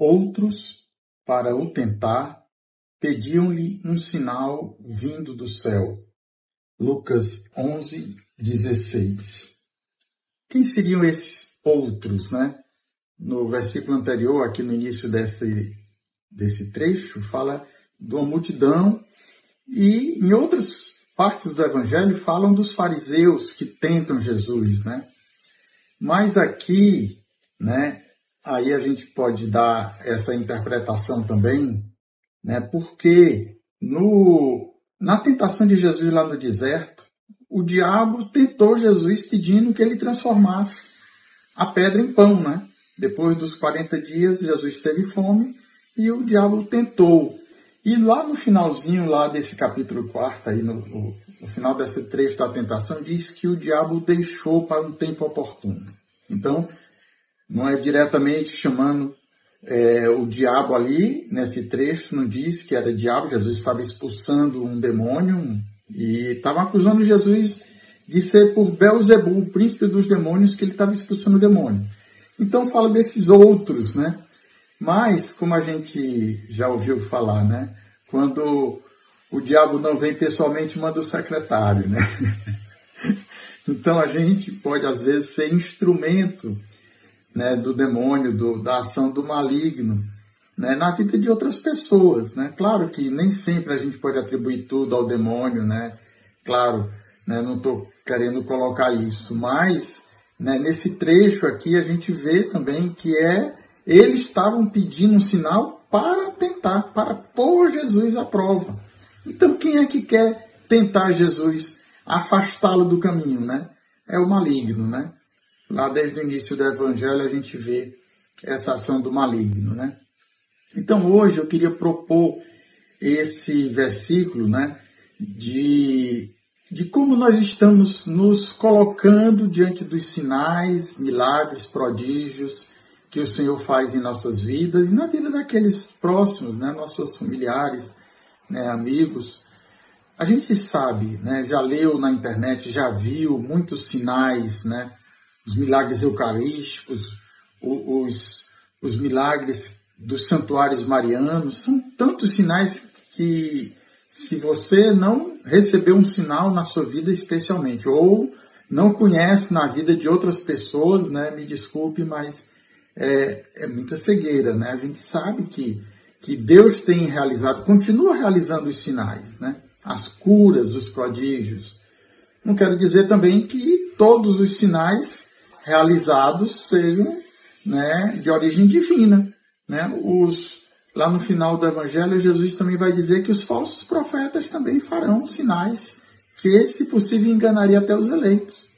Outros, para o tentar, pediam-lhe um sinal vindo do céu. Lucas 11, 16. Quem seriam esses outros, né? No versículo anterior, aqui no início desse, desse trecho, fala de uma multidão e em outras partes do Evangelho falam dos fariseus que tentam Jesus, né? Mas aqui, né, aí a gente pode dar essa interpretação também, né, porque no, na tentação de Jesus lá no deserto, o diabo tentou Jesus pedindo que ele transformasse a pedra em pão, né? Depois dos 40 dias, Jesus teve fome e o diabo tentou. E lá no finalzinho lá desse capítulo 4, aí no, no, no final desse trecho da tentação, diz que o diabo deixou para um tempo oportuno. Então, não é diretamente chamando é, o diabo ali, nesse trecho, não diz que era diabo, Jesus estava expulsando um demônio e estava acusando Jesus de ser por Belzebu, o príncipe dos demônios, que ele estava expulsando o demônio. Então fala desses outros, né? Mas, como a gente já ouviu falar, né? Quando o diabo não vem pessoalmente, manda o secretário, né? então a gente pode às vezes ser instrumento né, do demônio, do, da ação do maligno, né, na vida de outras pessoas, né? Claro que nem sempre a gente pode atribuir tudo ao demônio, né? Claro, né, não estou querendo colocar isso, mas né, nesse trecho aqui a gente vê também que é eles estavam pedindo um sinal para tentar, para pôr Jesus à prova. Então, quem é que quer tentar Jesus, afastá-lo do caminho, né? É o maligno, né? Lá desde o início do Evangelho a gente vê essa ação do maligno, né? Então, hoje eu queria propor esse versículo, né? De, de como nós estamos nos colocando diante dos sinais, milagres, prodígios, que o Senhor faz em nossas vidas e na vida daqueles próximos, né, nossos familiares, né, amigos. A gente sabe, né, já leu na internet, já viu muitos sinais, né, os milagres eucarísticos, os, os milagres dos santuários marianos, são tantos sinais que se você não recebeu um sinal na sua vida especialmente, ou não conhece na vida de outras pessoas, né, me desculpe, mas é, é muita cegueira, né? A gente sabe que, que Deus tem realizado, continua realizando os sinais, né? As curas, os prodígios. Não quero dizer também que todos os sinais realizados sejam né, de origem divina. Né? Os, lá no final do Evangelho, Jesus também vai dizer que os falsos profetas também farão sinais que, se possível, enganaria até os eleitos.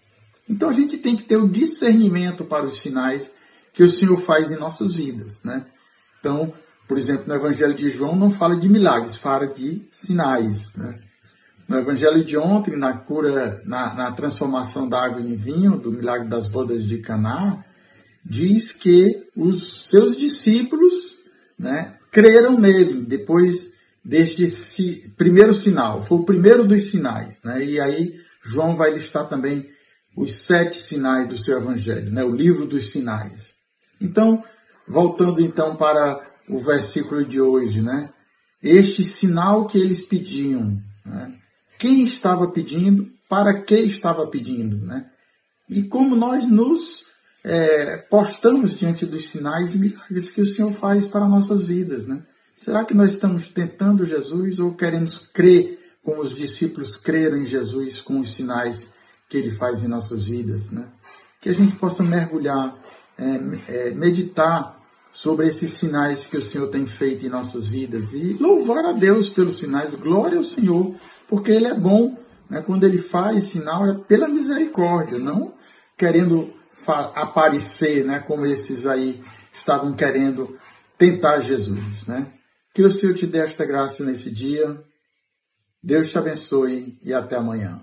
Então a gente tem que ter o discernimento para os sinais que o Senhor faz em nossas vidas, né? Então, por exemplo, no Evangelho de João não fala de milagres, fala de sinais, né? No Evangelho de ontem, na cura, na, na transformação da água em vinho, do milagre das bodas de Caná, diz que os seus discípulos, né, creram nele depois deste primeiro sinal. Foi o primeiro dos sinais, né? E aí João vai listar também os sete sinais do seu evangelho, né? O livro dos sinais. Então, voltando então para o versículo de hoje, né? Este sinal que eles pediam, né? Quem estava pedindo, para que estava pedindo, né? E como nós nos é, postamos diante dos sinais e milagres que o Senhor faz para nossas vidas, né? Será que nós estamos tentando Jesus ou queremos crer como os discípulos creram em Jesus com os sinais que ele faz em nossas vidas, né? Que a gente possa mergulhar é, é, meditar sobre esses sinais que o Senhor tem feito em nossas vidas e louvar a Deus pelos sinais, glória ao Senhor, porque Ele é bom. Né? Quando Ele faz sinal é pela misericórdia, não querendo aparecer, né? como esses aí estavam querendo tentar Jesus. Né? Que o Senhor te dê esta graça nesse dia. Deus te abençoe e até amanhã.